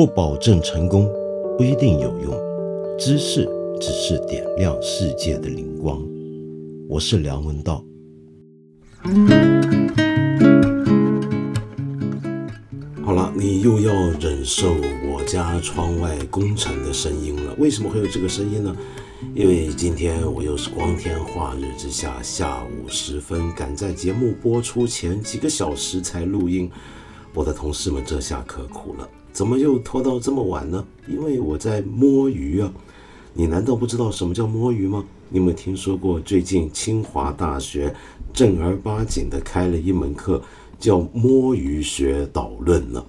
不保证成功，不一定有用。知识只是点亮世界的灵光。我是梁文道。好了，你又要忍受我家窗外工程的声音了。为什么会有这个声音呢？因为今天我又是光天化日之下，下午时分，赶在节目播出前几个小时才录音。我的同事们这下可苦了。怎么又拖到这么晚呢？因为我在摸鱼啊！你难道不知道什么叫摸鱼吗？你有没有听说过最近清华大学正儿八经的开了一门课，叫摸鱼学导论呢？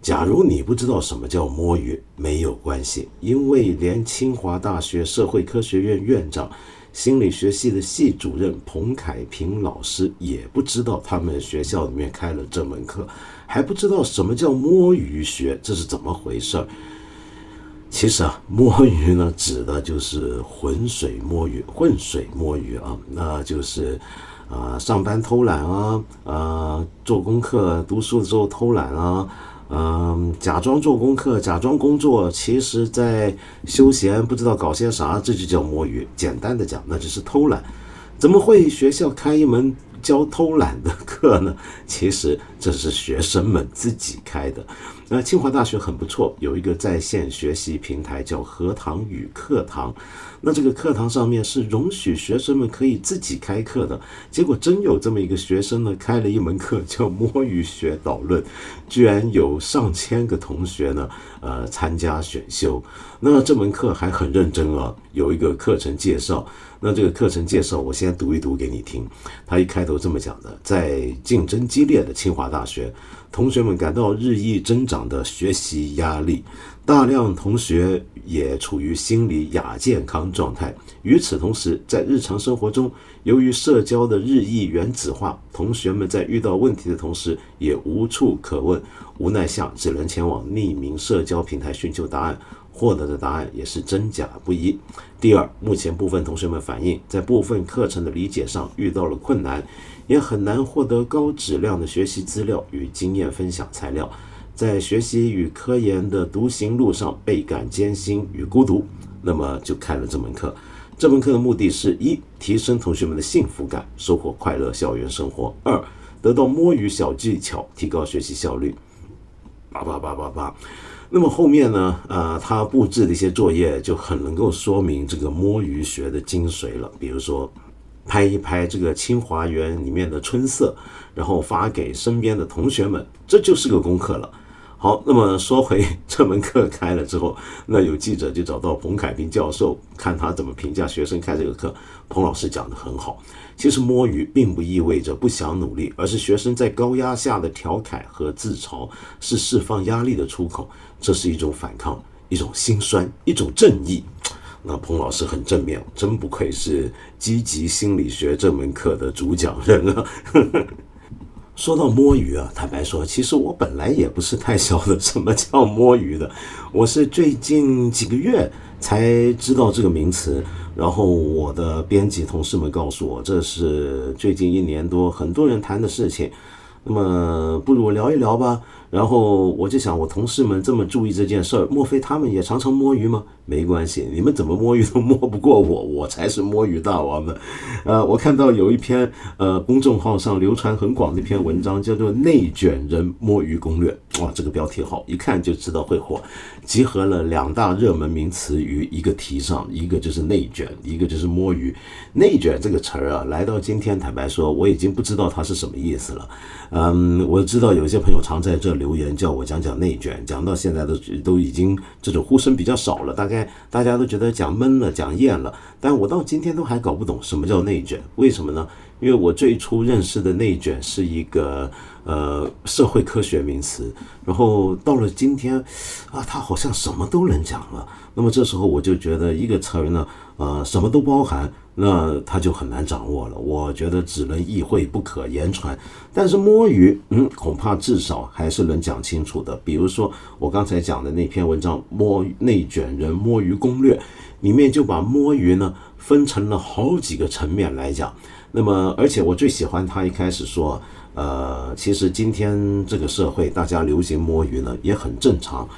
假如你不知道什么叫摸鱼，没有关系，因为连清华大学社会科学院院长。心理学系的系主任彭凯平老师也不知道他们学校里面开了这门课，还不知道什么叫摸鱼学，这是怎么回事儿？其实啊，摸鱼呢，指的就是浑水摸鱼，浑水摸鱼啊，那就是啊，上班偷懒啊，啊，做功课、读书的时候偷懒啊。嗯，假装做功课，假装工作，其实在休闲，不知道搞些啥，这就叫摸鱼。简单的讲，那就是偷懒。怎么会学校开一门教偷懒的课呢？其实这是学生们自己开的。那清华大学很不错，有一个在线学习平台叫荷塘与课堂。那这个课堂上面是容许学生们可以自己开课的，结果真有这么一个学生呢，开了一门课叫摸鱼学导论，居然有上千个同学呢，呃，参加选修。那这门课还很认真啊，有一个课程介绍。那这个课程介绍，我先读一读给你听。他一开头这么讲的：在竞争激烈的清华大学，同学们感到日益增长的学习压力。大量同学也处于心理亚健康状态。与此同时，在日常生活中，由于社交的日益原子化，同学们在遇到问题的同时也无处可问，无奈下只能前往匿名社交平台寻求答案，获得的答案也是真假不一。第二，目前部分同学们反映，在部分课程的理解上遇到了困难，也很难获得高质量的学习资料与经验分享材料。在学习与科研的独行路上倍感艰辛与孤独，那么就开了这门课。这门课的目的是一提升同学们的幸福感，收获快乐校园生活；二得到摸鱼小技巧，提高学习效率。叭叭叭叭叭。那么后面呢？呃，他布置的一些作业就很能够说明这个摸鱼学的精髓了。比如说，拍一拍这个清华园里面的春色，然后发给身边的同学们，这就是个功课了。好，那么说回这门课开了之后，那有记者就找到彭凯平教授，看他怎么评价学生开这个课。彭老师讲的很好，其实摸鱼并不意味着不想努力，而是学生在高压下的调侃和自嘲，是释放压力的出口，这是一种反抗，一种心酸，一种正义。那彭老师很正面，真不愧是积极心理学这门课的主讲人啊。说到摸鱼啊，坦白说，其实我本来也不是太晓得什么叫摸鱼的，我是最近几个月才知道这个名词。然后我的编辑同事们告诉我，这是最近一年多很多人谈的事情。那么，不如聊一聊吧。然后我就想，我同事们这么注意这件事儿，莫非他们也常常摸鱼吗？没关系，你们怎么摸鱼都摸不过我，我才是摸鱼大王呢。呃，我看到有一篇呃公众号上流传很广的一篇文章，叫做《内卷人摸鱼攻略》。哇，这个标题好，一看就知道会火，集合了两大热门名词于一个题上，一个就是内卷，一个就是摸鱼。内卷这个词儿啊，来到今天，坦白说，我已经不知道它是什么意思了。嗯，我知道有些朋友常在这。留言叫我讲讲内卷，讲到现在都都已经这种呼声比较少了，大概大家都觉得讲闷了，讲厌了。但我到今天都还搞不懂什么叫内卷，为什么呢？因为我最初认识的内卷是一个呃社会科学名词，然后到了今天啊，他好像什么都能讲了。那么这时候我就觉得一个词儿呢，呃，什么都包含。那他就很难掌握了，我觉得只能意会不可言传。但是摸鱼，嗯，恐怕至少还是能讲清楚的。比如说我刚才讲的那篇文章《摸内卷人摸鱼攻略》，里面就把摸鱼呢分成了好几个层面来讲。那么，而且我最喜欢他一开始说，呃，其实今天这个社会大家流行摸鱼呢也很正常。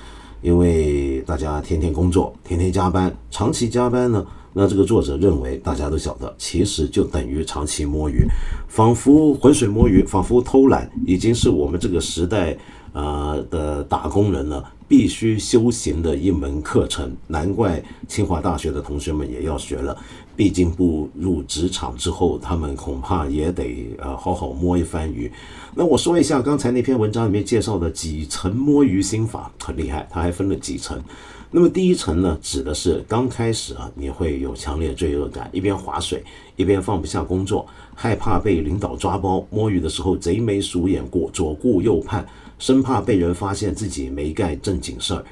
因为大家天天工作，天天加班，长期加班呢，那这个作者认为大家都晓得，其实就等于长期摸鱼，仿佛浑水摸鱼，仿佛偷懒，已经是我们这个时代呃的打工人呢必须修行的一门课程。难怪清华大学的同学们也要学了。毕竟步入职场之后，他们恐怕也得呃好好摸一番鱼。那我说一下刚才那篇文章里面介绍的几层摸鱼心法，很厉害，它还分了几层。那么第一层呢，指的是刚开始啊，你会有强烈罪恶感，一边划水，一边放不下工作，害怕被领导抓包。摸鱼的时候贼眉鼠眼过，左顾右盼，生怕被人发现自己没干正经事儿。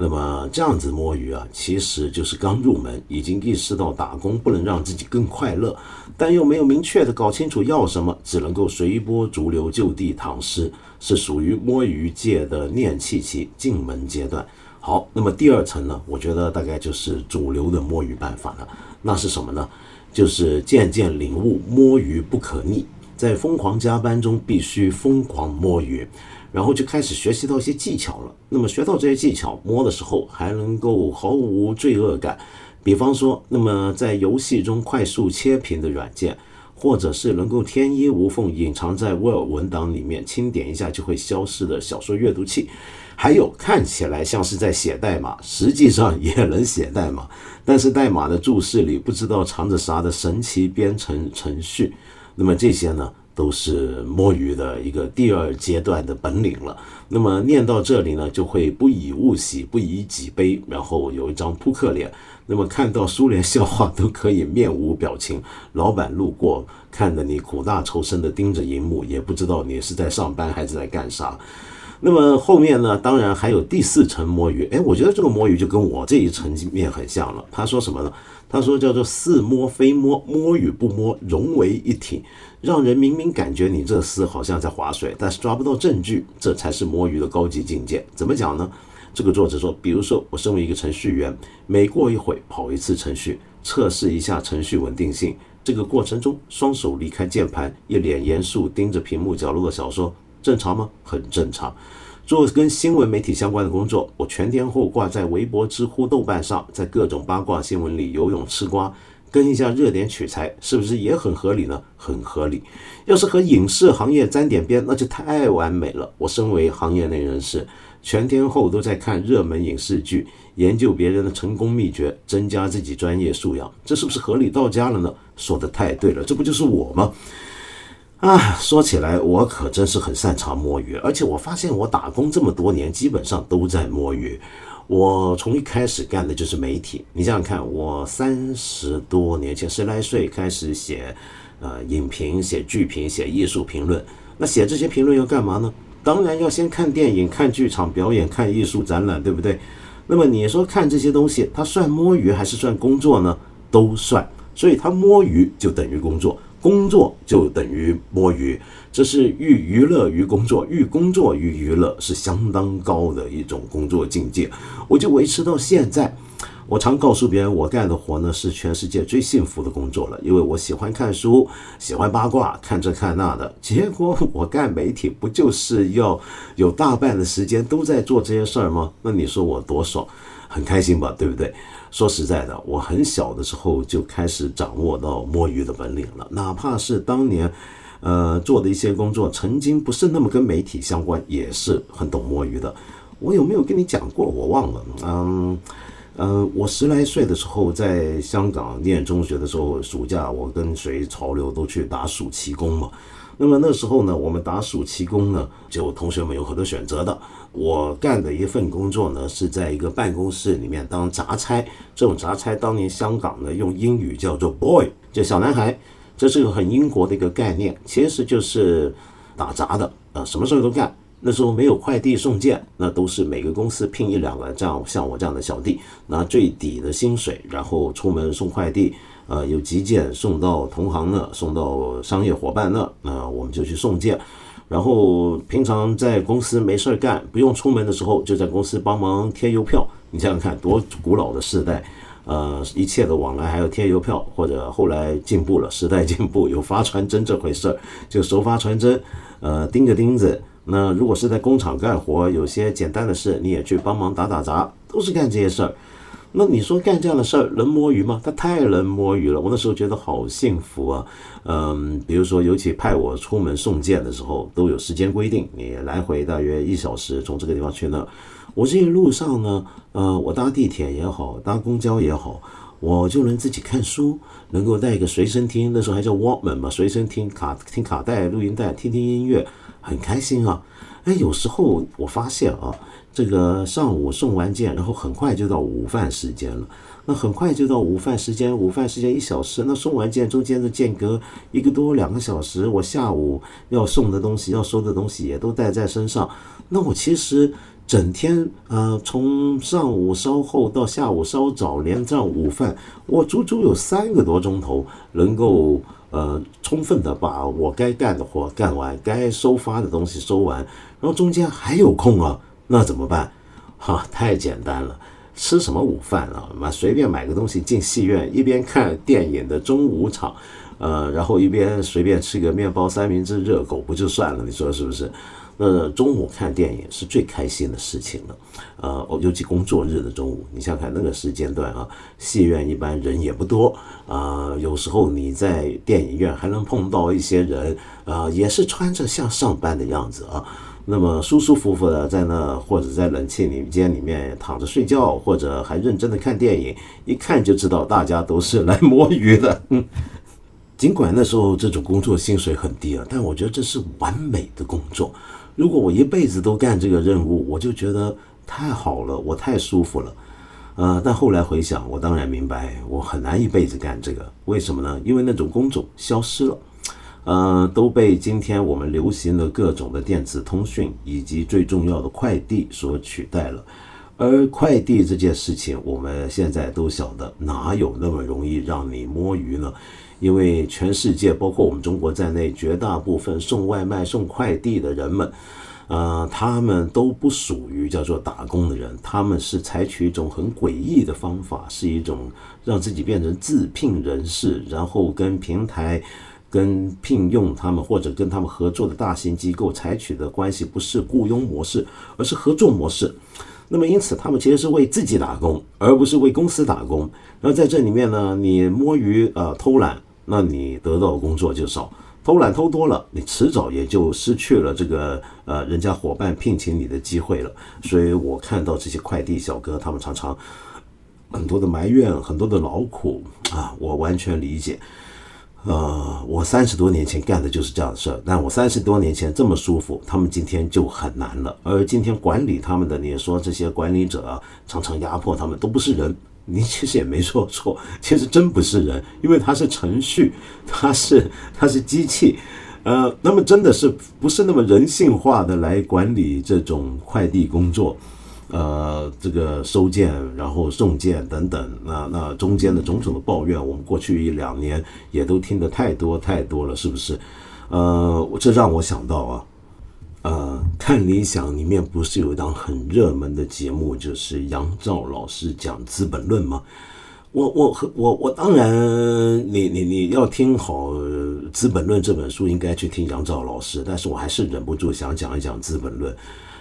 那么这样子摸鱼啊，其实就是刚入门，已经意识到打工不能让自己更快乐，但又没有明确的搞清楚要什么，只能够随波逐流，就地躺尸，是属于摸鱼界的练气期进门阶段。好，那么第二层呢，我觉得大概就是主流的摸鱼办法了。那是什么呢？就是渐渐领悟摸鱼不可逆，在疯狂加班中必须疯狂摸鱼。然后就开始学习到一些技巧了。那么学到这些技巧，摸的时候还能够毫无罪恶感。比方说，那么在游戏中快速切屏的软件，或者是能够天衣无缝隐藏在 Word 文档里面，轻点一下就会消失的小说阅读器，还有看起来像是在写代码，实际上也能写代码，但是代码的注释里不知道藏着啥的神奇编程程序。那么这些呢？都是摸鱼的一个第二阶段的本领了。那么念到这里呢，就会不以物喜，不以己悲，然后有一张扑克脸。那么看到苏联笑话都可以面无表情。老板路过，看着你苦大仇深的盯着荧幕，也不知道你是在上班还是在干啥。那么后面呢，当然还有第四层摸鱼。哎，我觉得这个摸鱼就跟我这一层面很像了。他说什么呢？他说叫做似摸非摸，摸与不摸融为一体。让人明明感觉你这厮好像在划水，但是抓不到证据，这才是摸鱼的高级境界。怎么讲呢？这个作者说，比如说我身为一个程序员，每过一会跑一次程序，测试一下程序稳定性。这个过程中，双手离开键盘，一脸严肃盯着屏幕角落的小说，正常吗？很正常。做跟新闻媒体相关的工作，我全天候挂在微博、知乎、豆瓣上，在各种八卦新闻里游泳吃瓜。跟一下热点取材，是不是也很合理呢？很合理。要是和影视行业沾点边，那就太完美了。我身为行业内人士，全天候都在看热门影视剧，研究别人的成功秘诀，增加自己专业素养，这是不是合理到家了呢？说的太对了，这不就是我吗？啊，说起来，我可真是很擅长摸鱼，而且我发现我打工这么多年，基本上都在摸鱼。我从一开始干的就是媒体，你想想看，我三十多年前十来岁开始写，呃，影评、写剧评、写艺术评论。那写这些评论要干嘛呢？当然要先看电影、看剧场表演、看艺术展览，对不对？那么你说看这些东西，它算摸鱼还是算工作呢？都算，所以它摸鱼就等于工作。工作就等于摸鱼，这是寓娱乐于工作，寓工作于娱乐，是相当高的一种工作境界。我就维持到现在。我常告诉别人，我干的活呢是全世界最幸福的工作了，因为我喜欢看书，喜欢八卦，看这看那的。结果我干媒体，不就是要有大半的时间都在做这些事儿吗？那你说我多爽，很开心吧，对不对？说实在的，我很小的时候就开始掌握到摸鱼的本领了。哪怕是当年，呃，做的一些工作，曾经不是那么跟媒体相关，也是很懂摸鱼的。我有没有跟你讲过？我忘了。嗯嗯，我十来岁的时候在香港念中学的时候，暑假我跟随潮流都去打暑期工嘛。那么那时候呢，我们打暑期工呢，就同学们有很多选择的。我干的一份工作呢，是在一个办公室里面当杂差。这种杂差，当年香港呢用英语叫做 boy，就小男孩，这是个很英国的一个概念，其实就是打杂的，呃，什么事儿都干。那时候没有快递送件，那都是每个公司聘一两个这样像我这样的小弟，拿最底的薪水，然后出门送快递。呃，有急件送到同行那，送到商业伙伴那，那我们就去送件。然后平常在公司没事儿干，不用出门的时候，就在公司帮忙贴邮票。你想想看，多古老的时代，呃，一切的往来还要贴邮票，或者后来进步了，时代进步有发传真这回事儿，就手发传真，呃，钉个钉子。那如果是在工厂干活，有些简单的事你也去帮忙打打杂，都是干这些事儿。那你说干这样的事儿能摸鱼吗？他太能摸鱼了。我那时候觉得好幸福啊。嗯，比如说，尤其派我出门送件的时候，都有时间规定，你来回大约一小时，从这个地方去那儿。我这一路上呢，呃，我搭地铁也好，搭公交也好，我就能自己看书，能够带一个随身听，那时候还叫 Walkman 嘛，随身听卡听卡带、录音带，听听音乐，很开心啊。哎，有时候我发现啊。这个上午送完件，然后很快就到午饭时间了。那很快就到午饭时间，午饭时间一小时，那送完件中间的间隔一个多两个小时，我下午要送的东西、要收的东西也都带在身上。那我其实整天呃，从上午稍后到下午稍早，连上午饭，我足足有三个多钟头能够呃充分的把我该干的活干完，该收发的东西收完，然后中间还有空啊。那怎么办？哈，太简单了，吃什么午饭啊？妈，随便买个东西进戏院，一边看电影的中午场，呃，然后一边随便吃个面包、三明治、热狗，不就算了？你说是不是？那中午看电影是最开心的事情了，呃，尤其工作日的中午，你想想看那个时间段啊，戏院一般人也不多啊，有时候你在电影院还能碰到一些人，啊，也是穿着像上班的样子啊。那么舒舒服服的在那，或者在冷气里间里面躺着睡觉，或者还认真的看电影，一看就知道大家都是来摸鱼的。尽管那时候这种工作薪水很低啊，但我觉得这是完美的工作。如果我一辈子都干这个任务，我就觉得太好了，我太舒服了。呃，但后来回想，我当然明白，我很难一辈子干这个。为什么呢？因为那种工种消失了。呃，都被今天我们流行的各种的电子通讯以及最重要的快递所取代了。而快递这件事情，我们现在都晓得，哪有那么容易让你摸鱼呢？因为全世界，包括我们中国在内，绝大部分送外卖、送快递的人们，呃，他们都不属于叫做打工的人，他们是采取一种很诡异的方法，是一种让自己变成自聘人士，然后跟平台。跟聘用他们或者跟他们合作的大型机构采取的关系不是雇佣模式，而是合作模式。那么因此，他们其实是为自己打工，而不是为公司打工。然后在这里面呢，你摸鱼呃偷懒，那你得到的工作就少；偷懒偷多了，你迟早也就失去了这个呃人家伙伴聘请你的机会了。所以我看到这些快递小哥，他们常常很多的埋怨，很多的劳苦啊，我完全理解。呃，我三十多年前干的就是这样的事儿，但我三十多年前这么舒服，他们今天就很难了。而今天管理他们的，你说这些管理者啊，常常压迫他们，都不是人。你其实也没说错，其实真不是人，因为它是程序，它是它是机器，呃，那么真的是不是那么人性化的来管理这种快递工作。呃，这个收件，然后送件等等，那那中间的种种的抱怨，我们过去一两年也都听得太多太多了，是不是？呃，这让我想到啊，呃，看理想里面不是有一档很热门的节目，就是杨照老师讲《资本论》吗？我我我我当然，你你你要听好《资本论》这本书，应该去听杨照老师，但是我还是忍不住想讲一讲《资本论》。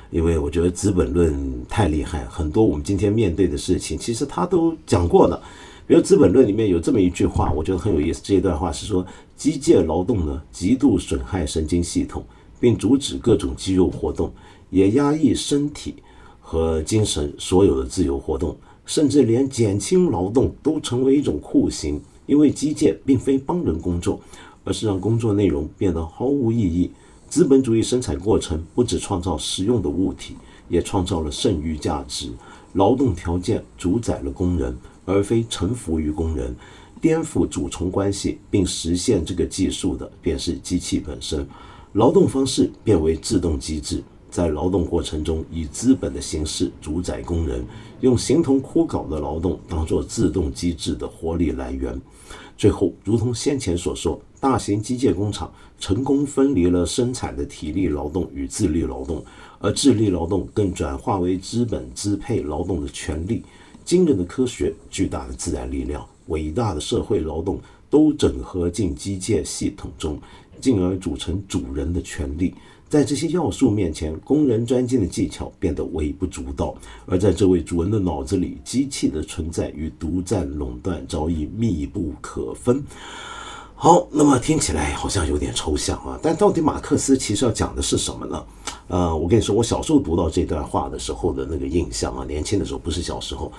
因为我觉得《资本论》太厉害，很多我们今天面对的事情，其实他都讲过了。比如《资本论》里面有这么一句话，我觉得很有意思。这一段话是说，机械劳动呢，极度损害神经系统，并阻止各种肌肉活动，也压抑身体和精神所有的自由活动，甚至连减轻劳动都成为一种酷刑。因为机械并非帮人工作，而是让工作内容变得毫无意义。资本主义生产过程不只创造实用的物体，也创造了剩余价值。劳动条件主宰了工人，而非臣服于工人。颠覆主从关系并实现这个技术的，便是机器本身。劳动方式变为自动机制，在劳动过程中以资本的形式主宰工人，用形同枯槁的劳动当做自动机制的活力来源。最后，如同先前所说，大型机械工厂成功分离了生产的体力劳动与智力劳动，而智力劳动更转化为资本支配劳动的权利。惊人的科学、巨大的自然力量、伟大的社会劳动，都整合进机械系统中，进而组成主人的权利。在这些要素面前，工人专精的技巧变得微不足道。而在这位主人的脑子里，机器的存在与独占垄断早已密不可分。好，那么听起来好像有点抽象啊，但到底马克思其实要讲的是什么呢？呃，我跟你说，我小时候读到这段话的时候的那个印象啊，年轻的时候不是小时候，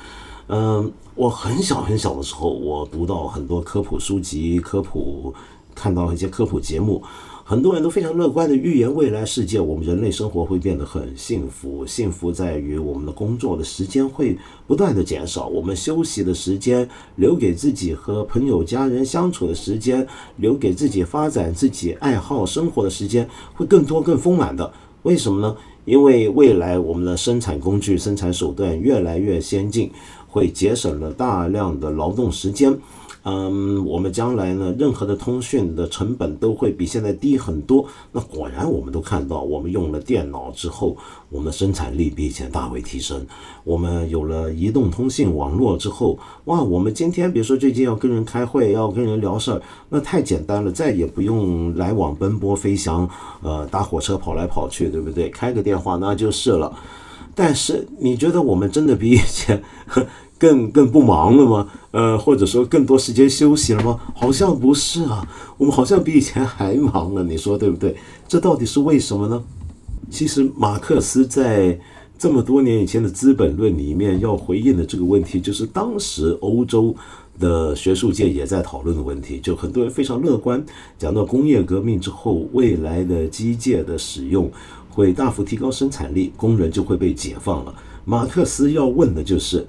嗯，我很小很小的时候，我读到很多科普书籍、科普，看到一些科普节目。很多人都非常乐观的预言未来世界，我们人类生活会变得很幸福。幸福在于我们的工作的时间会不断的减少，我们休息的时间，留给自己和朋友家人相处的时间，留给自己发展自己爱好生活的时间会更多更丰满的。为什么呢？因为未来我们的生产工具、生产手段越来越先进，会节省了大量的劳动时间。嗯，我们将来呢，任何的通讯的成本都会比现在低很多。那果然，我们都看到，我们用了电脑之后，我们生产力比以前大为提升。我们有了移动通信网络之后，哇，我们今天比如说最近要跟人开会，要跟人聊事儿，那太简单了，再也不用来往奔波飞翔，呃，搭火车跑来跑去，对不对？开个电话那就是了。但是，你觉得我们真的比以前？更更不忙了吗？呃，或者说更多时间休息了吗？好像不是啊，我们好像比以前还忙了，你说对不对？这到底是为什么呢？其实马克思在这么多年以前的《资本论》里面要回应的这个问题，就是当时欧洲的学术界也在讨论的问题。就很多人非常乐观，讲到工业革命之后，未来的机械的使用会大幅提高生产力，工人就会被解放了。马克思要问的就是。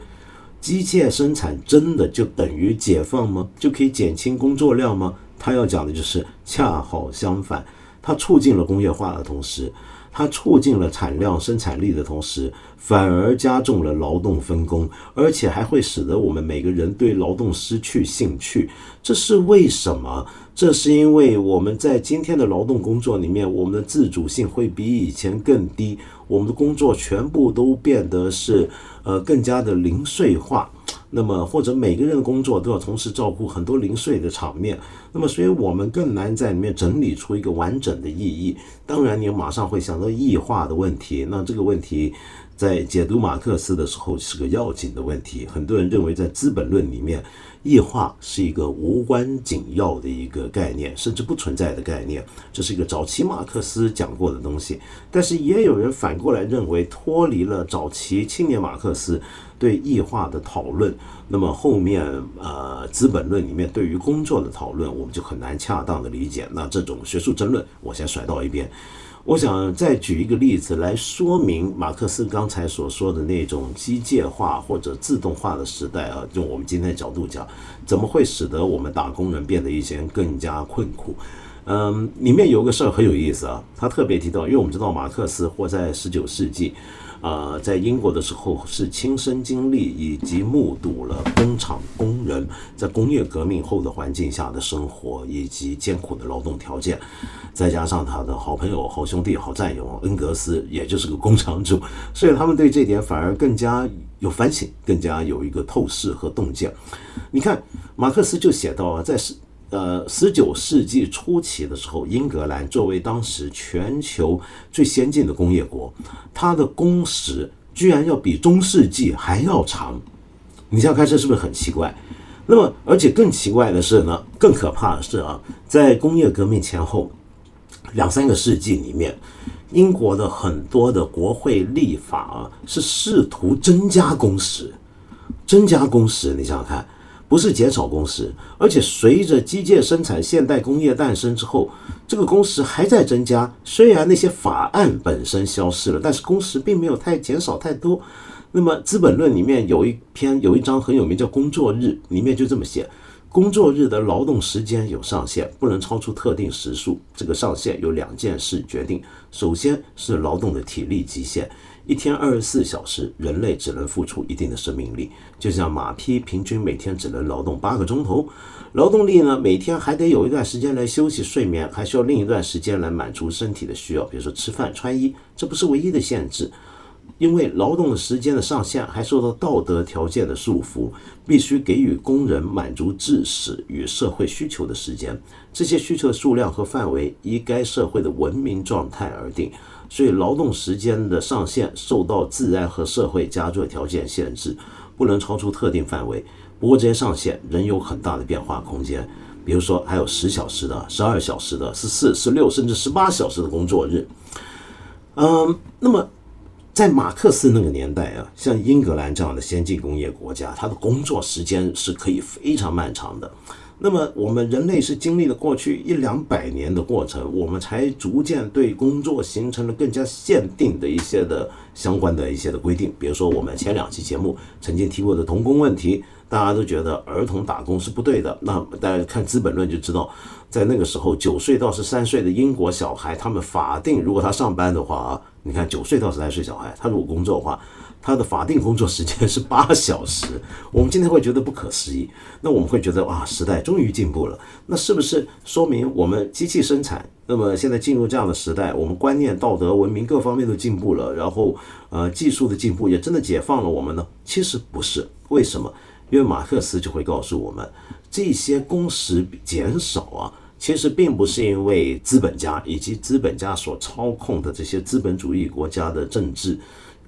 机械生产真的就等于解放吗？就可以减轻工作量吗？他要讲的就是恰好相反，它促进了工业化的同时，它促进了产量生产力的同时，反而加重了劳动分工，而且还会使得我们每个人对劳动失去兴趣。这是为什么？这是因为我们在今天的劳动工作里面，我们的自主性会比以前更低，我们的工作全部都变得是。呃，更加的零碎化，那么或者每个人的工作都要同时照顾很多零碎的场面，那么所以我们更难在里面整理出一个完整的意义。当然，你马上会想到异化的问题，那这个问题在解读马克思的时候是个要紧的问题。很多人认为在《资本论》里面。异化是一个无关紧要的一个概念，甚至不存在的概念。这是一个早期马克思讲过的东西，但是也有人反过来认为，脱离了早期青年马克思对异化的讨论，那么后面呃《资本论》里面对于工作的讨论，我们就很难恰当的理解。那这种学术争论，我先甩到一边。我想再举一个例子来说明马克思刚才所说的那种机械化或者自动化的时代啊，用我们今天的角度讲，怎么会使得我们打工人变得以前更加困苦？嗯，里面有个事儿很有意思啊，他特别提到，因为我们知道马克思活在十九世纪。呃，在英国的时候是亲身经历以及目睹了工厂工人在工业革命后的环境下的生活以及艰苦的劳动条件，再加上他的好朋友、好兄弟、好战友恩格斯，也就是个工厂主，所以他们对这点反而更加有反省，更加有一个透视和洞见。你看，马克思就写到啊，在是。呃，十九世纪初期的时候，英格兰作为当时全球最先进的工业国，它的工时居然要比中世纪还要长。你想想看，这是不是很奇怪？那么，而且更奇怪的是呢，更可怕的是啊，在工业革命前后两三个世纪里面，英国的很多的国会立法啊，是试图增加工时，增加工时。你想想看。不是减少工时，而且随着机械生产、现代工业诞生之后，这个工时还在增加。虽然那些法案本身消失了，但是工时并没有太减少太多。那么《资本论》里面有一篇有一章很有名，叫《工作日》，里面就这么写：工作日的劳动时间有上限，不能超出特定时数。这个上限有两件事决定：首先是劳动的体力极限。一天二十四小时，人类只能付出一定的生命力，就像马匹平均每天只能劳动八个钟头，劳动力呢每天还得有一段时间来休息睡眠，还需要另一段时间来满足身体的需要，比如说吃饭穿衣，这不是唯一的限制。因为劳动的时间的上限还受到道德条件的束缚，必须给予工人满足致使与社会需求的时间。这些需求的数量和范围依该社会的文明状态而定。所以，劳动时间的上限受到自然和社会加诸条件限制，不能超出特定范围。不过，这些上限仍有很大的变化空间。比如说，还有十小时的、十二小时的、十四、十六，甚至十八小时的工作日。嗯，那么。在马克思那个年代啊，像英格兰这样的先进工业国家，它的工作时间是可以非常漫长的。那么我们人类是经历了过去一两百年的过程，我们才逐渐对工作形成了更加限定的一些的相关的一些的规定。比如说我们前两期节目曾经提过的童工问题，大家都觉得儿童打工是不对的。那大家看《资本论》就知道，在那个时候，九岁到十三岁的英国小孩，他们法定如果他上班的话啊。你看，九岁到十来岁小孩，他如果工作的话，他的法定工作时间是八小时。我们今天会觉得不可思议，那我们会觉得哇，时代终于进步了。那是不是说明我们机器生产？那么现在进入这样的时代，我们观念、道德、文明各方面都进步了，然后呃，技术的进步也真的解放了我们呢？其实不是，为什么？因为马克思就会告诉我们，这些工时减少啊。其实并不是因为资本家以及资本家所操控的这些资本主义国家的政治，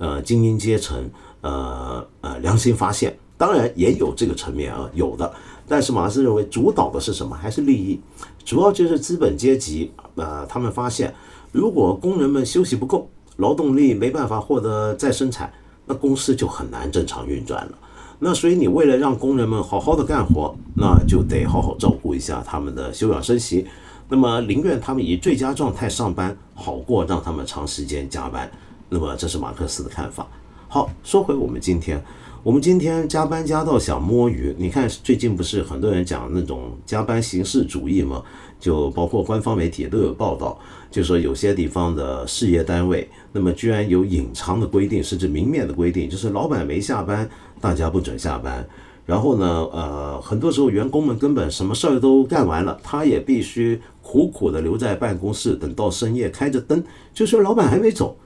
呃，精英阶层，呃呃，良心发现，当然也有这个层面啊，有的。但是马克思认为，主导的是什么？还是利益？主要就是资本阶级，呃，他们发现，如果工人们休息不够，劳动力没办法获得再生产，那公司就很难正常运转了。那所以你为了让工人们好好的干活，那就得好好照顾一下他们的休养生息。那么宁愿他们以最佳状态上班，好过让他们长时间加班。那么这是马克思的看法。好，说回我们今天，我们今天加班加到想摸鱼。你看最近不是很多人讲那种加班形式主义吗？就包括官方媒体都有报道，就说有些地方的事业单位，那么居然有隐藏的规定，甚至明面的规定，就是老板没下班。大家不准下班，然后呢，呃，很多时候员工们根本什么事儿都干完了，他也必须苦苦的留在办公室，等到深夜开着灯，就说老板还没走，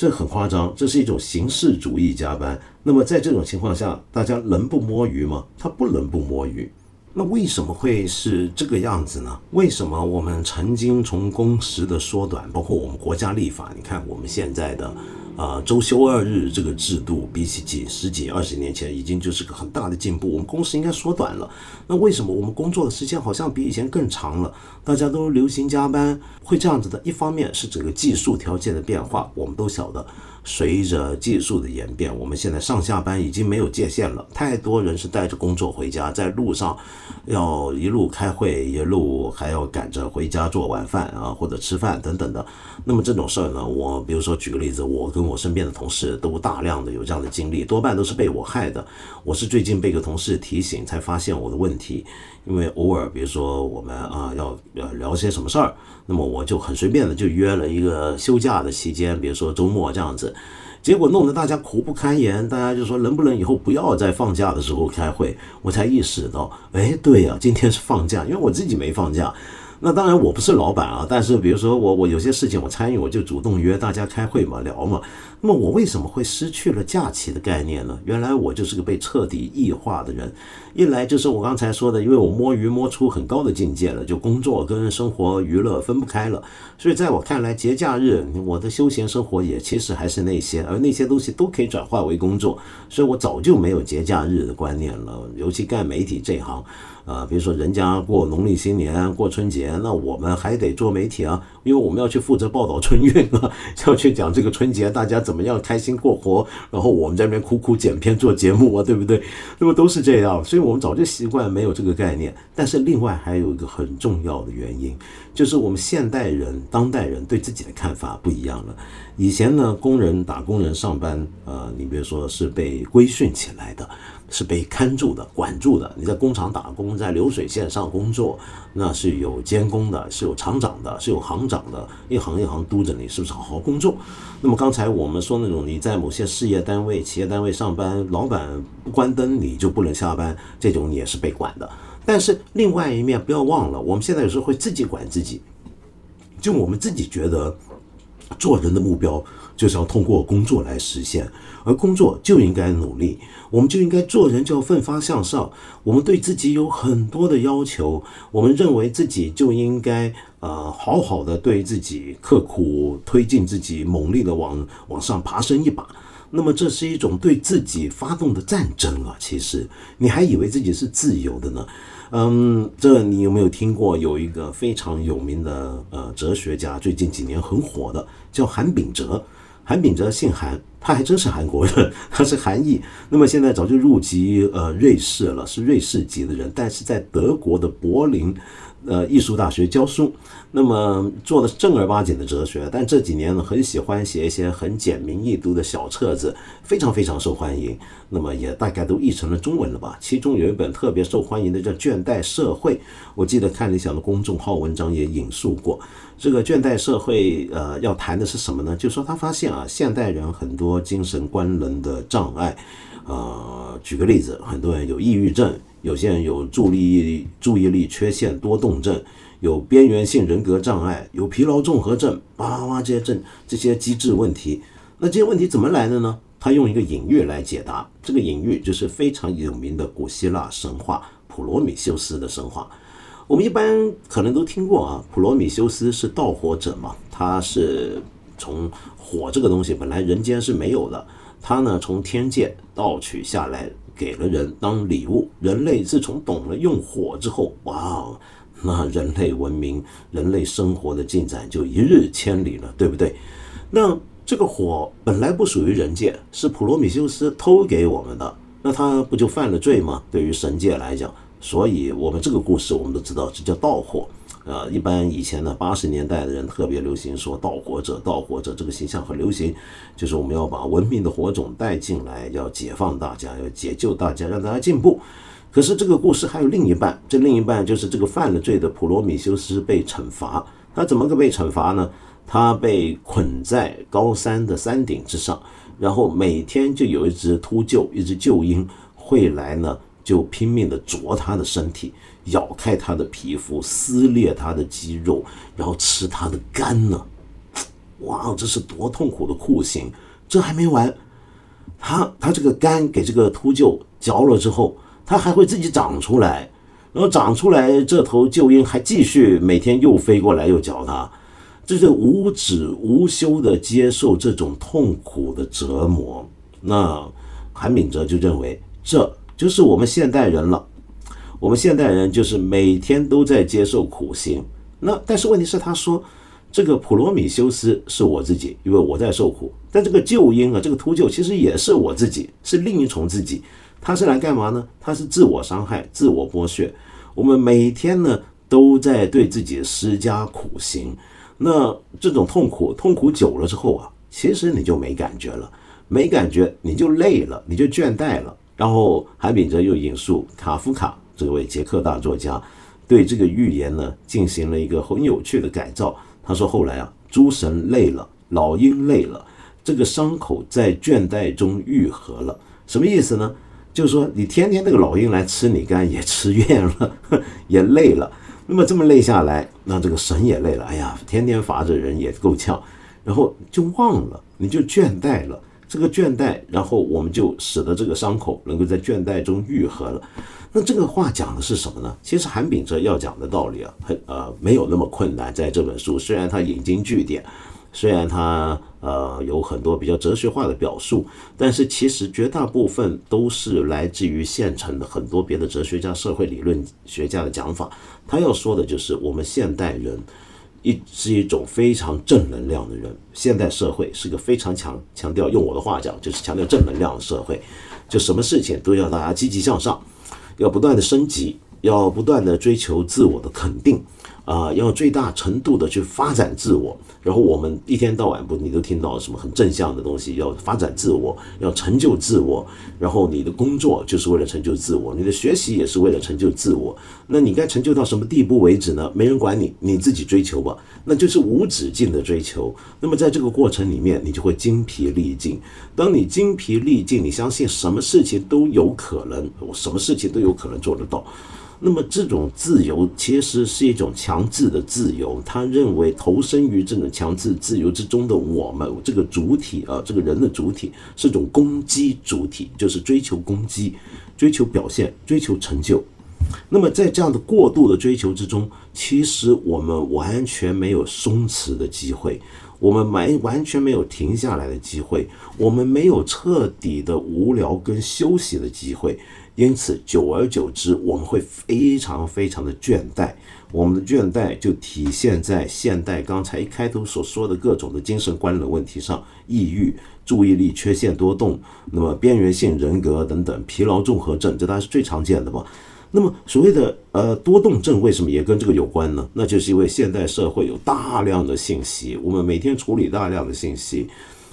这很夸张，这是一种形式主义加班。那么在这种情况下，大家能不摸鱼吗？他不能不摸鱼。那为什么会是这个样子呢？为什么我们曾经从工时的缩短，包括我们国家立法，你看我们现在的。啊，周休二日这个制度，比起几十几二十年前，已经就是个很大的进步。我们工时应该缩短了。那为什么我们工作的时间好像比以前更长了？大家都流行加班，会这样子的。一方面是整个技术条件的变化，我们都晓得。随着技术的演变，我们现在上下班已经没有界限了。太多人是带着工作回家，在路上要一路开会，一路还要赶着回家做晚饭啊，或者吃饭等等的。那么这种事儿呢，我比如说举个例子，我跟我身边的同事都大量的有这样的经历，多半都是被我害的。我是最近被一个同事提醒才发现我的问题。因为偶尔，比如说我们啊要要聊些什么事儿，那么我就很随便的就约了一个休假的期间，比如说周末这样子，结果弄得大家苦不堪言，大家就说能不能以后不要在放假的时候开会？我才意识到，哎，对呀，今天是放假，因为我自己没放假。那当然我不是老板啊，但是比如说我我有些事情我参与，我就主动约大家开会嘛，聊嘛。那么我为什么会失去了假期的概念呢？原来我就是个被彻底异化的人。一来就是我刚才说的，因为我摸鱼摸出很高的境界了，就工作跟生活娱乐分不开了。所以在我看来，节假日我的休闲生活也其实还是那些，而那些东西都可以转化为工作。所以我早就没有节假日的观念了，尤其干媒体这行。啊，比如说人家过农历新年、过春节，那我们还得做媒体啊，因为我们要去负责报道春运啊，要去讲这个春节大家怎么样开心过活，然后我们在那边苦苦剪片做节目啊，对不对？那么都是这样，所以我们早就习惯没有这个概念。但是另外还有一个很重要的原因，就是我们现代人、当代人对自己的看法不一样了。以前呢，工人打工人上班，呃，你比如说是被规训起来的。是被看住的、管住的。你在工厂打工，在流水线上工作，那是有监工的，是有厂长的，是有行长的，一行一行督着你是不是好好工作。那么刚才我们说那种你在某些事业单位、企业单位上班，老板不关灯你就不能下班，这种你也是被管的。但是另外一面不要忘了，我们现在有时候会自己管自己，就我们自己觉得做人的目标就是要通过工作来实现，而工作就应该努力，我们就应该做人就要奋发向上。我们对自己有很多的要求，我们认为自己就应该呃好好的对自己刻苦推进自己，猛力的往往上爬升一把。那么这是一种对自己发动的战争啊！其实你还以为自己是自由的呢？嗯，这你有没有听过有一个非常有名的呃哲学家，最近几年很火的，叫韩炳哲。韩炳哲姓韩，他还真是韩国人，他是韩裔。那么现在早就入籍呃瑞士了，是瑞士籍的人，但是在德国的柏林。呃，艺术大学教书，那么做的正儿八经的哲学，但这几年呢，很喜欢写一些很简明易读的小册子，非常非常受欢迎。那么也大概都译成了中文了吧？其中有一本特别受欢迎的叫《倦怠社会》，我记得看理想的公众号文章也引述过。这个倦怠社会，呃，要谈的是什么呢？就是说他发现啊，现代人很多精神官能的障碍，呃，举个例子，很多人有抑郁症。有些人有注意力注意力缺陷多动症，有边缘性人格障碍，有疲劳综合症，叭叭叭这些症这些机制问题，那这些问题怎么来的呢？他用一个隐喻来解答，这个隐喻就是非常有名的古希腊神话普罗米修斯的神话。我们一般可能都听过啊，普罗米修斯是盗火者嘛，他是从火这个东西本来人间是没有的，他呢从天界盗取下来。给了人当礼物，人类自从懂了用火之后，哇哦，那人类文明、人类生活的进展就一日千里了，对不对？那这个火本来不属于人界，是普罗米修斯偷给我们的，那他不就犯了罪吗？对于神界来讲，所以我们这个故事我们都知道，这叫盗火。呃，一般以前呢，八十年代的人特别流行说“盗火者”，“盗火者”这个形象很流行，就是我们要把文明的火种带进来，要解放大家，要解救大家，让大家进步。可是这个故事还有另一半，这另一半就是这个犯了罪的普罗米修斯被惩罚。他怎么个被惩罚呢？他被捆在高山的山顶之上，然后每天就有一只秃鹫，一只鹫鹰会来呢，就拼命的啄他的身体。咬开他的皮肤，撕裂他的肌肉，然后吃他的肝呢？哇，这是多痛苦的酷刑！这还没完，他他这个肝给这个秃鹫嚼了之后，它还会自己长出来，然后长出来，这头鹫鹰还继续每天又飞过来又嚼它，这是无止无休的接受这种痛苦的折磨。那韩敏哲就认为，这就是我们现代人了。我们现代人就是每天都在接受苦刑，那但是问题是，他说这个普罗米修斯是我自己，因为我在受苦。但这个鹫鹰啊，这个秃鹫其实也是我自己，是另一重自己。他是来干嘛呢？他是自我伤害、自我剥削。我们每天呢都在对自己施加苦刑，那这种痛苦，痛苦久了之后啊，其实你就没感觉了，没感觉你就累了，你就倦怠了。然后韩炳哲又引述卡夫卡。这位捷克大作家对这个预言呢进行了一个很有趣的改造。他说：“后来啊，诸神累了，老鹰累了，这个伤口在倦怠中愈合了。什么意思呢？就是说，你天天那个老鹰来吃你肝也吃厌了，也累了。那么这么累下来，那这个神也累了。哎呀，天天罚着人也够呛，然后就忘了，你就倦怠了。这个倦怠，然后我们就使得这个伤口能够在倦怠中愈合了。”那这个话讲的是什么呢？其实韩炳哲要讲的道理啊，很呃没有那么困难。在这本书，虽然他引经据典，虽然他呃有很多比较哲学化的表述，但是其实绝大部分都是来自于现成的很多别的哲学家、社会理论学家的讲法。他要说的就是我们现代人一是一种非常正能量的人，现代社会是个非常强强调，用我的话讲就是强调正能量的社会，就什么事情都要大家积极向上。要不断的升级，要不断的追求自我的肯定，啊，要最大程度的去发展自我。然后我们一天到晚不，你都听到什么很正向的东西，要发展自我，要成就自我。然后你的工作就是为了成就自我，你的学习也是为了成就自我。那你该成就到什么地步为止呢？没人管你，你自己追求吧。那就是无止境的追求。那么在这个过程里面，你就会精疲力尽。当你精疲力尽，你相信什么事情都有可能，我什么事情都有可能做得到。那么这种自由其实是一种强制的自由。他认为投身于这种强制自由之中的我们，这个主体啊，这个人的主体是种攻击主体，就是追求攻击、追求表现、追求成就。那么在这样的过度的追求之中，其实我们完全没有松弛的机会，我们完完全没有停下来的机会，我们没有彻底的无聊跟休息的机会。因此，久而久之，我们会非常非常的倦怠。我们的倦怠就体现在现代刚才一开头所说的各种的精神官能问题上：抑郁、注意力缺陷多动、那么边缘性人格等等，疲劳综合症，这当然是最常见的吧。那么，所谓的呃多动症为什么也跟这个有关呢？那就是因为现代社会有大量的信息，我们每天处理大量的信息。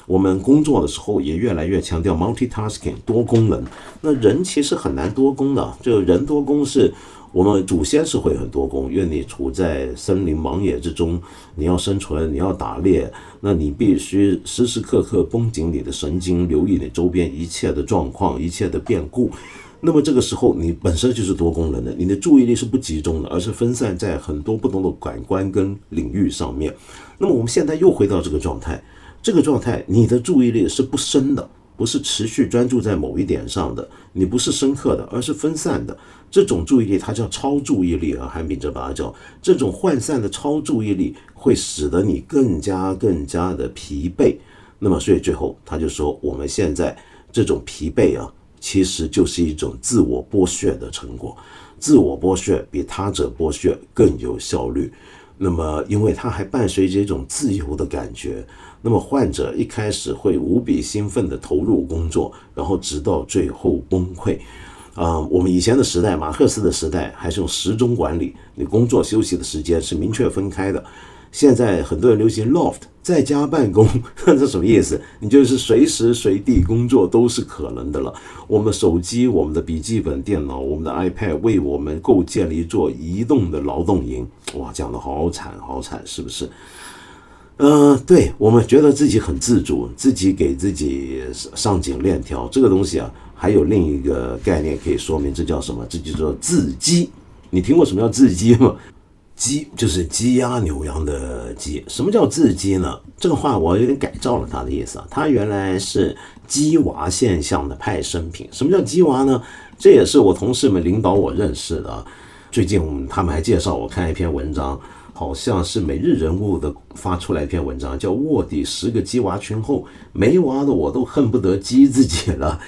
我们工作的时候也越来越强调 multitasking 多功能。那人其实很难多功的，就人多功是我们祖先是会很多功，因为你处在森林盲野之中，你要生存，你要打猎，那你必须时时刻刻绷紧你的神经，留意你周边一切的状况、一切的变故。那么这个时候你本身就是多功能的，你的注意力是不集中的，而是分散在很多不同的感官跟领域上面。那么我们现在又回到这个状态。这个状态，你的注意力是不深的，不是持续专注在某一点上的，你不是深刻的，而是分散的。这种注意力，它叫超注意力啊，韩炳哲把它叫这种涣散的超注意力，会使得你更加更加的疲惫。那么，所以最后他就说，我们现在这种疲惫啊，其实就是一种自我剥削的成果。自我剥削比他者剥削更有效率。那么，因为它还伴随着一种自由的感觉。那么患者一开始会无比兴奋地投入工作，然后直到最后崩溃。啊，我们以前的时代，马克思的时代还是用时钟管理，你工作休息的时间是明确分开的。现在很多人流行 loft 在家办公，这什么意思？你就是随时随地工作都是可能的了。我们手机、我们的笔记本电脑、我们的 iPad 为我们构建了一座移动的劳动营。哇，讲的好惨，好惨，是不是？嗯，对我们觉得自己很自主，自己给自己上紧链条，这个东西啊，还有另一个概念可以说明，这叫什么？这就叫自激。你听过什么叫自激吗？鸡就是鸡鸭牛羊的鸡。什么叫自鸡呢？这个话我有点改造了它的意思啊。它原来是鸡娃现象的派生品。什么叫鸡娃呢？这也是我同事们领导我认识的。最近他们还介绍我看一篇文章。好像是每日人物的发出来一篇文章，叫卧底十个鸡娃群后，没娃的我都恨不得鸡自己了。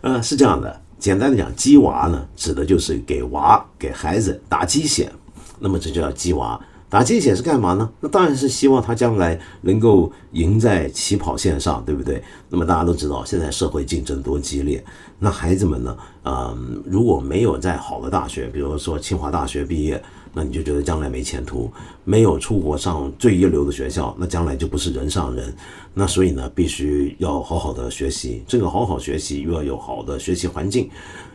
呃，是这样的，简单的讲，鸡娃呢，指的就是给娃给孩子打鸡血，那么这就叫鸡娃。打鸡血是干嘛呢？那当然是希望他将来能够赢在起跑线上，对不对？那么大家都知道，现在社会竞争多激烈，那孩子们呢，嗯，如果没有在好的大学，比如说清华大学毕业。那你就觉得将来没前途，没有出国上最一流的学校，那将来就不是人上人。那所以呢，必须要好好的学习。这个好好学习，又要有好的学习环境，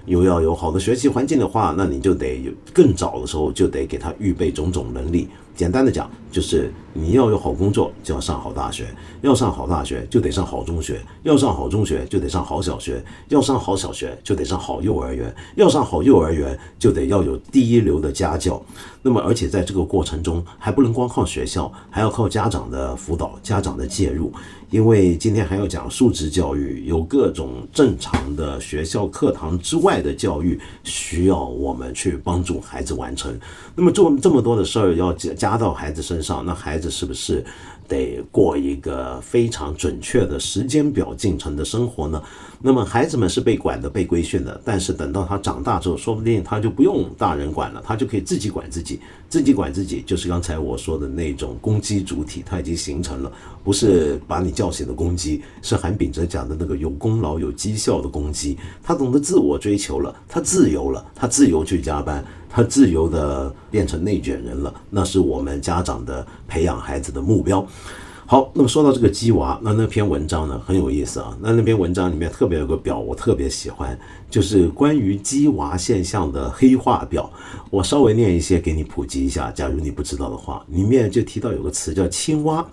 又要有好的学习环境的话，那你就得有更早的时候就得给他预备种种能力。简单的讲，就是你要有好工作，就要上好大学；要上好大学，就得上好中学；要上好中学，就得上好小学；要上好小学，就得上好幼儿园；要上好幼儿园，就得要有第一流的家教。那么，而且在这个过程中，还不能光靠学校，还要靠家长的辅导、家长的介入。因为今天还要讲素质教育，有各种正常的学校课堂之外的教育，需要我们去帮助孩子完成。那么做这么多的事儿要加加到孩子身上，那孩子是不是得过一个非常准确的时间表进程的生活呢？那么孩子们是被管的、被规训的，但是等到他长大之后，说不定他就不用大人管了，他就可以自己管自己。自己管自己，就是刚才我说的那种攻击主体，他已经形成了，不是把你叫醒的攻击，是韩炳哲讲的那个有功劳、有绩效的攻击。他懂得自我追求了，他自由了，他自由去加班，他自由的变成内卷人了。那是我们家长的培养孩子的目标。好，那么说到这个鸡娃，那那篇文章呢很有意思啊。那那篇文章里面特别有个表，我特别喜欢，就是关于鸡娃现象的黑化表。我稍微念一些给你普及一下，假如你不知道的话，里面就提到有个词叫青蛙。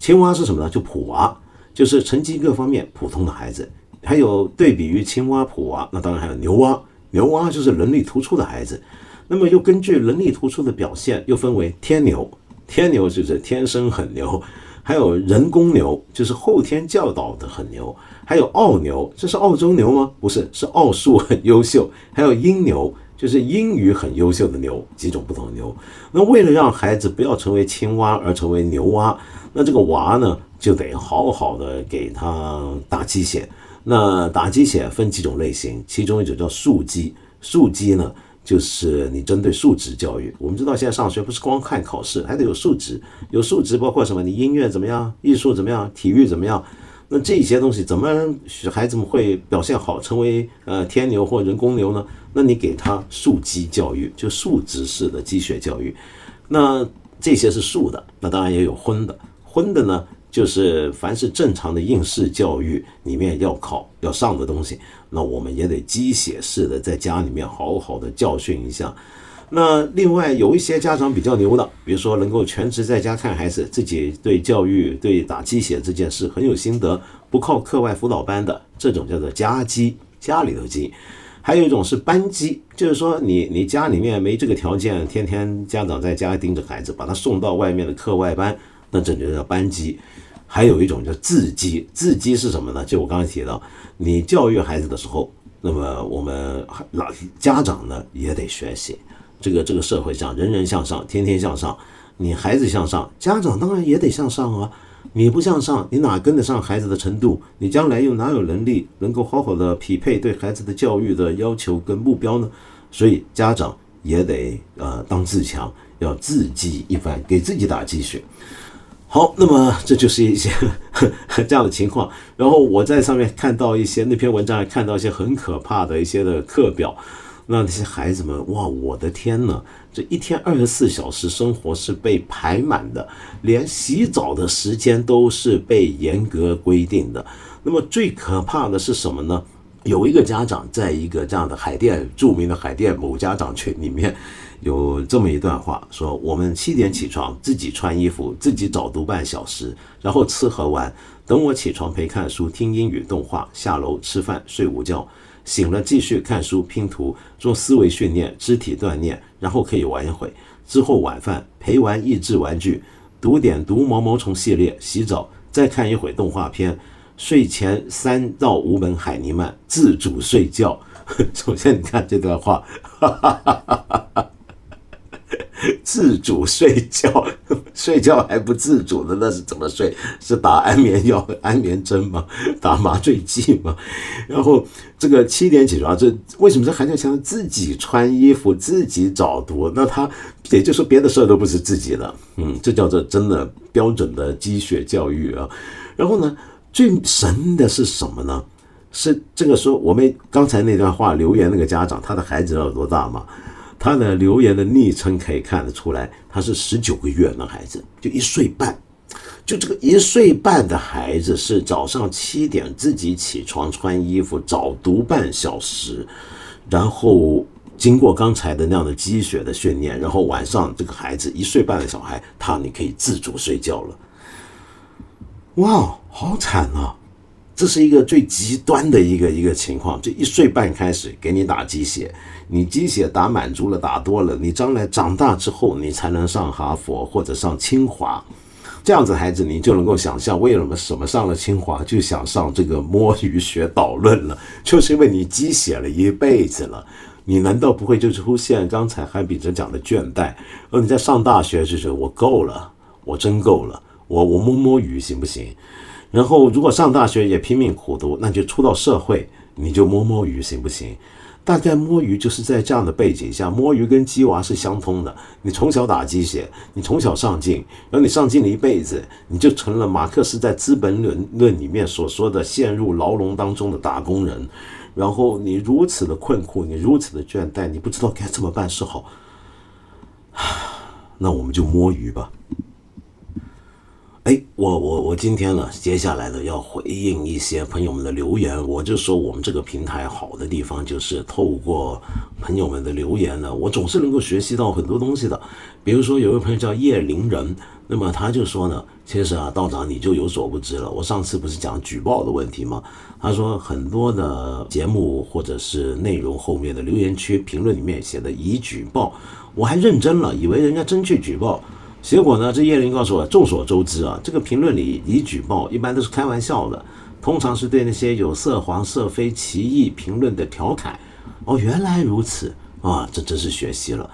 青蛙是什么呢？就普娃，就是成绩各方面普通的孩子。还有对比于青蛙、普娃，那当然还有牛蛙。牛蛙就是能力突出的孩子。那么又根据能力突出的表现，又分为天牛，天牛就是天生很牛，还有人工牛，就是后天教导的很牛，还有澳牛，这是澳洲牛吗？不是，是奥数很优秀，还有英牛。就是英语很优秀的牛，几种不同的牛。那为了让孩子不要成为青蛙而成为牛蛙，那这个娃呢就得好好的给他打鸡血。那打鸡血分几种类型，其中一种叫素鸡。素鸡呢就是你针对素质教育。我们知道现在上学不是光看考试，还得有数值。有数值包括什么？你音乐怎么样？艺术怎么样？体育怎么样？那这些东西怎么使孩子们会表现好，成为呃天牛或人工牛呢？那你给他数基教育，就数值式的积学教育。那这些是素的，那当然也有荤的。荤的呢，就是凡是正常的应试教育里面要考要上的东西，那我们也得鸡血式的在家里面好好的教训一下。那另外有一些家长比较牛的，比如说能够全职在家看孩子，自己对教育、对打鸡血这件事很有心得，不靠课外辅导班的，这种叫做家鸡，家里头鸡。还有一种是班鸡，就是说你你家里面没这个条件，天天家长在家盯着孩子，把他送到外面的课外班，那这就叫班机。还有一种叫自激，自激是什么呢？就我刚才提到，你教育孩子的时候，那么我们老家长呢也得学习。这个这个社会上，人人向上，天天向上。你孩子向上，家长当然也得向上啊。你不向上，你哪跟得上孩子的程度？你将来又哪有能力能够好好的匹配对孩子的教育的要求跟目标呢？所以家长也得呃当自强，要自激一番，给自己打鸡血。好，那么这就是一些 这样的情况。然后我在上面看到一些那篇文章，看到一些很可怕的一些的课表。那那些孩子们，哇，我的天呐，这一天二十四小时生活是被排满的，连洗澡的时间都是被严格规定的。那么最可怕的是什么呢？有一个家长在一个这样的海淀著名的海淀某家长群里面，有这么一段话，说我们七点起床，自己穿衣服，自己早读半小时，然后吃喝玩，等我起床陪看书、听英语动画，下楼吃饭、睡午觉。醒了继续看书、拼图、做思维训练、肢体锻炼，然后可以玩一会。之后晚饭陪玩益智玩具，读点《读毛毛虫》系列，洗澡再看一会动画片。睡前三到五本海尼曼，自主睡觉。首先你看这段话。自主睡觉，睡觉还不自主的，那是怎么睡？是打安眠药、安眠针吗？打麻醉剂吗？然后这个七点起床，这为什么这孩子想自己穿衣服、自己早读？那他也就说别的事儿都不是自己的，嗯，这叫做真的标准的积血教育啊。然后呢，最神的是什么呢？是这个说我们刚才那段话留言那个家长，他的孩子有多大吗？他的留言的昵称可以看得出来，他是十九个月的孩子，就一岁半，就这个一岁半的孩子是早上七点自己起床穿衣服早读半小时，然后经过刚才的那样的积雪的训练，然后晚上这个孩子一岁半的小孩，他你可以自主睡觉了。哇，好惨啊！这是一个最极端的一个一个情况，就一岁半开始给你打鸡血，你鸡血打满足了，打多了，你将来长大之后，你才能上哈佛或者上清华。这样子孩子，你就能够想象为什么什么上了清华就想上这个摸鱼学导论了，就是因为你鸡血了一辈子了，你难道不会就出现刚才韩比哲讲的倦怠？而你在上大学就是我够了，我真够了，我我摸摸鱼行不行？然后，如果上大学也拼命苦读，那就出到社会，你就摸摸鱼行不行？大概摸鱼就是在这样的背景下，摸鱼跟鸡娃是相通的。你从小打鸡血，你从小上进，然后你上进了一辈子，你就成了马克思在《资本论论》里面所说的陷入牢笼当中的打工人。然后你如此的困苦，你如此的倦怠，你不知道该怎么办是好。那我们就摸鱼吧。哎，我我我今天呢，接下来呢要回应一些朋友们的留言。我就说我们这个平台好的地方，就是透过朋友们的留言呢，我总是能够学习到很多东西的。比如说有位朋友叫叶灵人，那么他就说呢，其实啊，道长你就有所不知了。我上次不是讲举报的问题吗？他说很多的节目或者是内容后面的留言区评论里面写的已举报，我还认真了，以为人家真去举报。结果呢，这叶林告诉我，众所周知啊，这个评论里已举报一般都是开玩笑的，通常是对那些有色黄色非歧义评论的调侃。哦，原来如此啊，这真是学习了。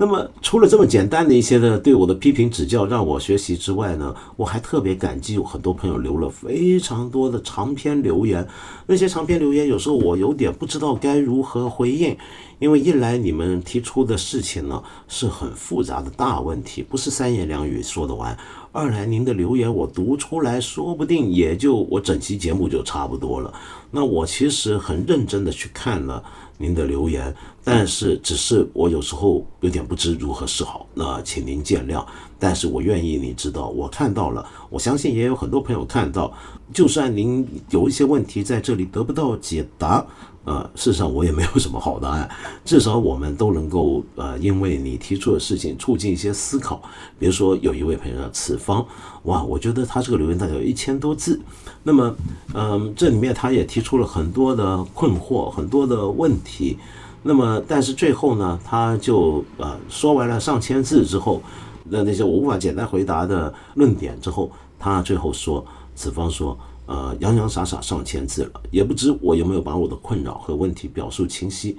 那么，除了这么简单的一些的对我的批评指教让我学习之外呢，我还特别感激有很多朋友留了非常多的长篇留言。那些长篇留言有时候我有点不知道该如何回应，因为一来你们提出的事情呢是很复杂的大问题，不是三言两语说得完；二来您的留言我读出来说不定也就我整期节目就差不多了。那我其实很认真的去看了。您的留言，但是只是我有时候有点不知如何是好，那请您见谅。但是我愿意你知道，我看到了，我相信也有很多朋友看到。就算您有一些问题在这里得不到解答。呃，事实上我也没有什么好答案，至少我们都能够呃，因为你提出的事情促进一些思考。比如说有一位朋友此方，哇，我觉得他这个留言大概有一千多字，那么嗯，这里面他也提出了很多的困惑，很多的问题。那么但是最后呢，他就呃说完了上千字之后，那那些我无法简单回答的论点之后，他最后说，此方说。呃，洋洋洒洒上千字了，也不知我有没有把我的困扰和问题表述清晰。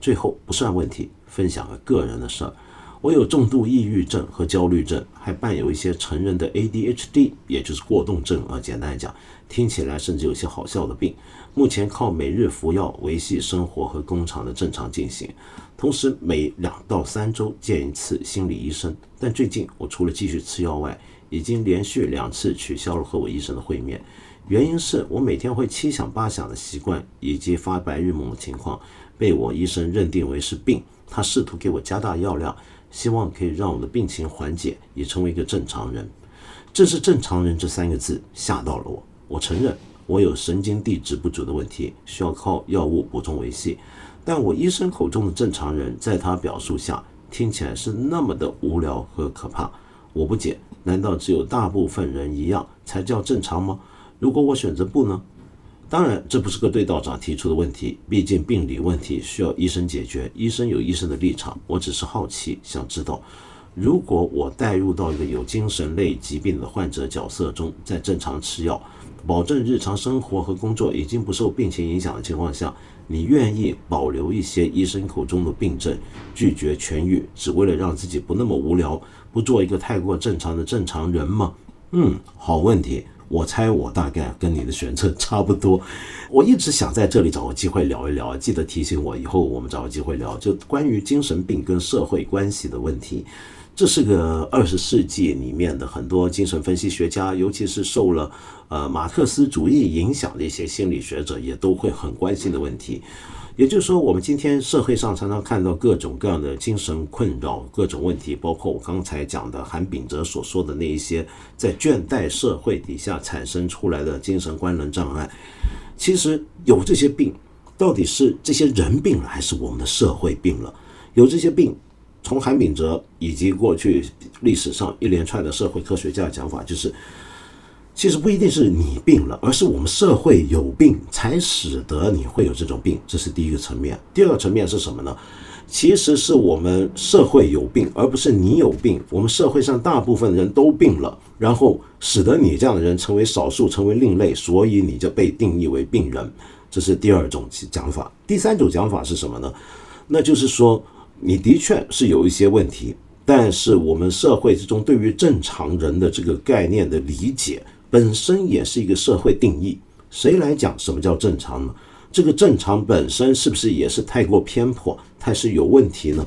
最后不算问题，分享个个人的事儿。我有重度抑郁症和焦虑症，还伴有一些成人的 ADHD，也就是过动症啊。简单来讲，听起来甚至有些好笑的病。目前靠每日服药维系生活和工厂的正常进行，同时每两到三周见一次心理医生。但最近我除了继续吃药外，已经连续两次取消了和我医生的会面。原因是我每天会七想八想的习惯，以及发白日梦的情况，被我医生认定为是病。他试图给我加大药量，希望可以让我的病情缓解，也成为一个正常人。正是“正常人”这三个字吓到了我。我承认我有神经递质不足的问题，需要靠药物补充维系。但我医生口中的正常人，在他表述下听起来是那么的无聊和可怕。我不解，难道只有大部分人一样才叫正常吗？如果我选择不呢？当然，这不是个对道长提出的问题，毕竟病理问题需要医生解决，医生有医生的立场。我只是好奇，想知道，如果我带入到一个有精神类疾病的患者角色中，在正常吃药，保证日常生活和工作已经不受病情影响的情况下，你愿意保留一些医生口中的病症，拒绝痊愈，只为了让自己不那么无聊，不做一个太过正常的正常人吗？嗯，好问题。我猜我大概跟你的选择差不多。我一直想在这里找个机会聊一聊，记得提醒我，以后我们找个机会聊，就关于精神病跟社会关系的问题。这是个二十世纪里面的很多精神分析学家，尤其是受了呃马克思主义影响的一些心理学者，也都会很关心的问题。也就是说，我们今天社会上常常看到各种各样的精神困扰、各种问题，包括我刚才讲的韩炳哲所说的那一些，在倦怠社会底下产生出来的精神官能障碍。其实有这些病，到底是这些人病了，还是我们的社会病了？有这些病，从韩炳哲以及过去历史上一连串的社会科学家的讲法，就是。其实不一定是你病了，而是我们社会有病，才使得你会有这种病。这是第一个层面。第二个层面是什么呢？其实是我们社会有病，而不是你有病。我们社会上大部分人都病了，然后使得你这样的人成为少数，成为另类，所以你就被定义为病人。这是第二种讲法。第三种讲法是什么呢？那就是说，你的确是有一些问题，但是我们社会之中对于正常人的这个概念的理解。本身也是一个社会定义，谁来讲什么叫正常呢？这个正常本身是不是也是太过偏颇，太是有问题呢？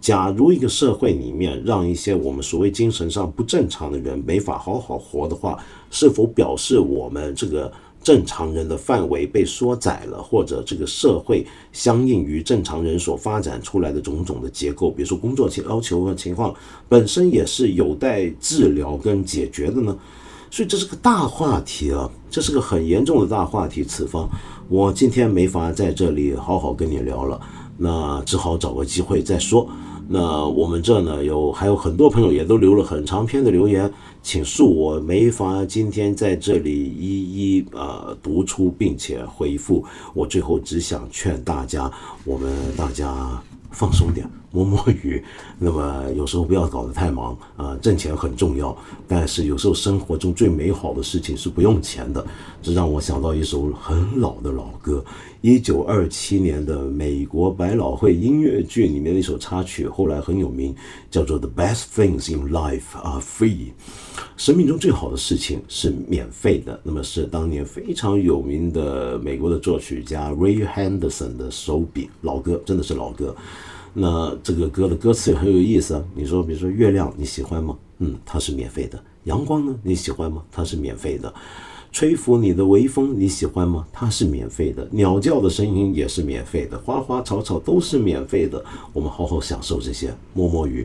假如一个社会里面让一些我们所谓精神上不正常的人没法好好活的话，是否表示我们这个正常人的范围被缩窄了，或者这个社会相应于正常人所发展出来的种种的结构，比如说工作情要求和情况本身也是有待治疗跟解决的呢？所以这是个大话题啊，这是个很严重的大话题。此方，我今天没法在这里好好跟你聊了，那只好找个机会再说。那我们这呢有还有很多朋友也都留了很长篇的留言，请恕我没法今天在这里一一呃读出并且回复。我最后只想劝大家，我们大家放松点。摸摸鱼，那么有时候不要搞得太忙啊，挣钱很重要，但是有时候生活中最美好的事情是不用钱的。这让我想到一首很老的老歌，一九二七年的美国百老汇音乐剧里面的一首插曲，后来很有名，叫做《The Best Things in Life Are Free》。生命中最好的事情是免费的。那么是当年非常有名的美国的作曲家 Ray Henderson 的手笔，老歌，真的是老歌。那这个歌的歌词也很有意思啊！你说，比如说月亮你喜欢吗？嗯，它是免费的。阳光呢，你喜欢吗？它是免费的。吹拂你的微风你喜欢吗？它是免费的。鸟叫的声音也是免费的。花花草草都是免费的。我们好好享受这些，摸摸鱼。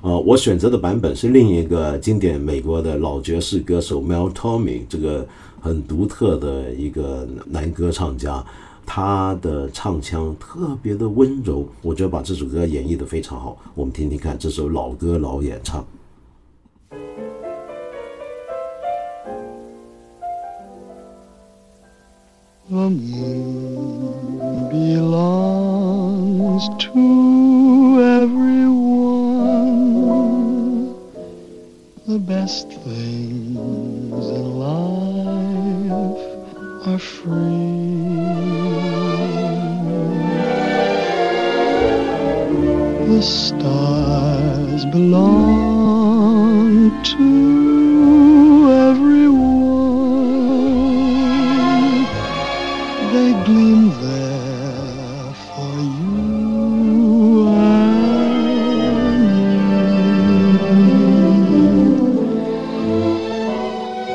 呃，我选择的版本是另一个经典美国的老爵士歌手 Mel Torme，这个很独特的一个男歌唱家。他的唱腔特别的温柔，我觉得把这首歌演绎的非常好。我们听听看这首老歌老演唱。The stars belong to everyone. They gleam there for you and me.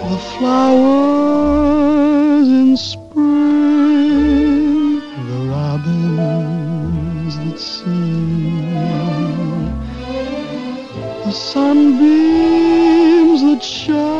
The flowers in spring, show.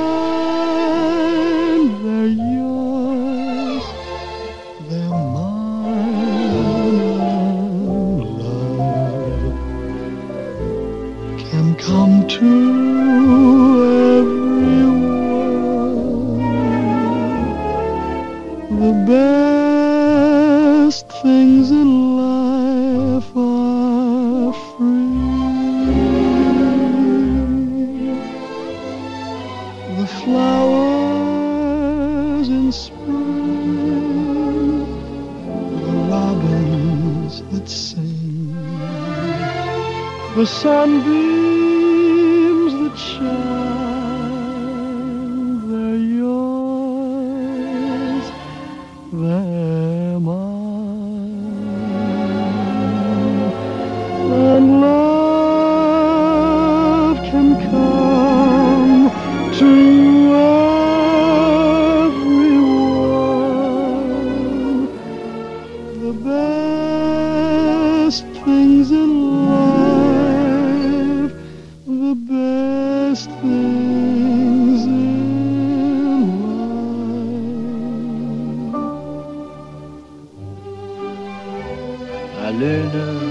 La lune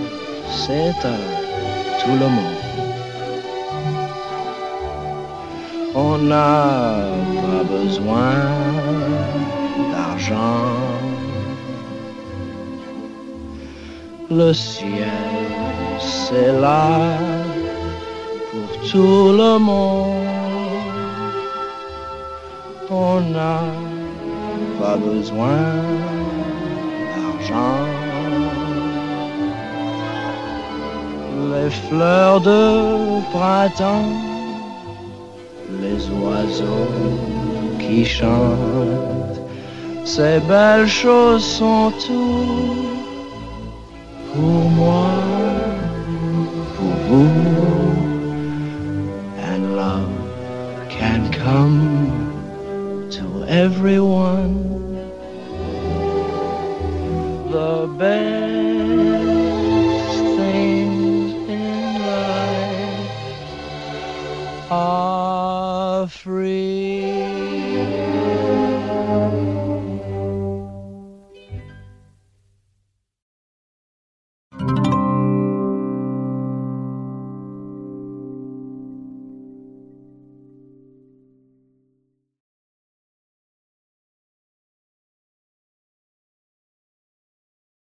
s'éteint, tout le monde. On n'a pas besoin d'argent. Le ciel, c'est là pour tout le monde. On n'a pas besoin d'argent. Fleurs de printemps, les oiseaux qui chantent, ces belles choses sont tout pour moi,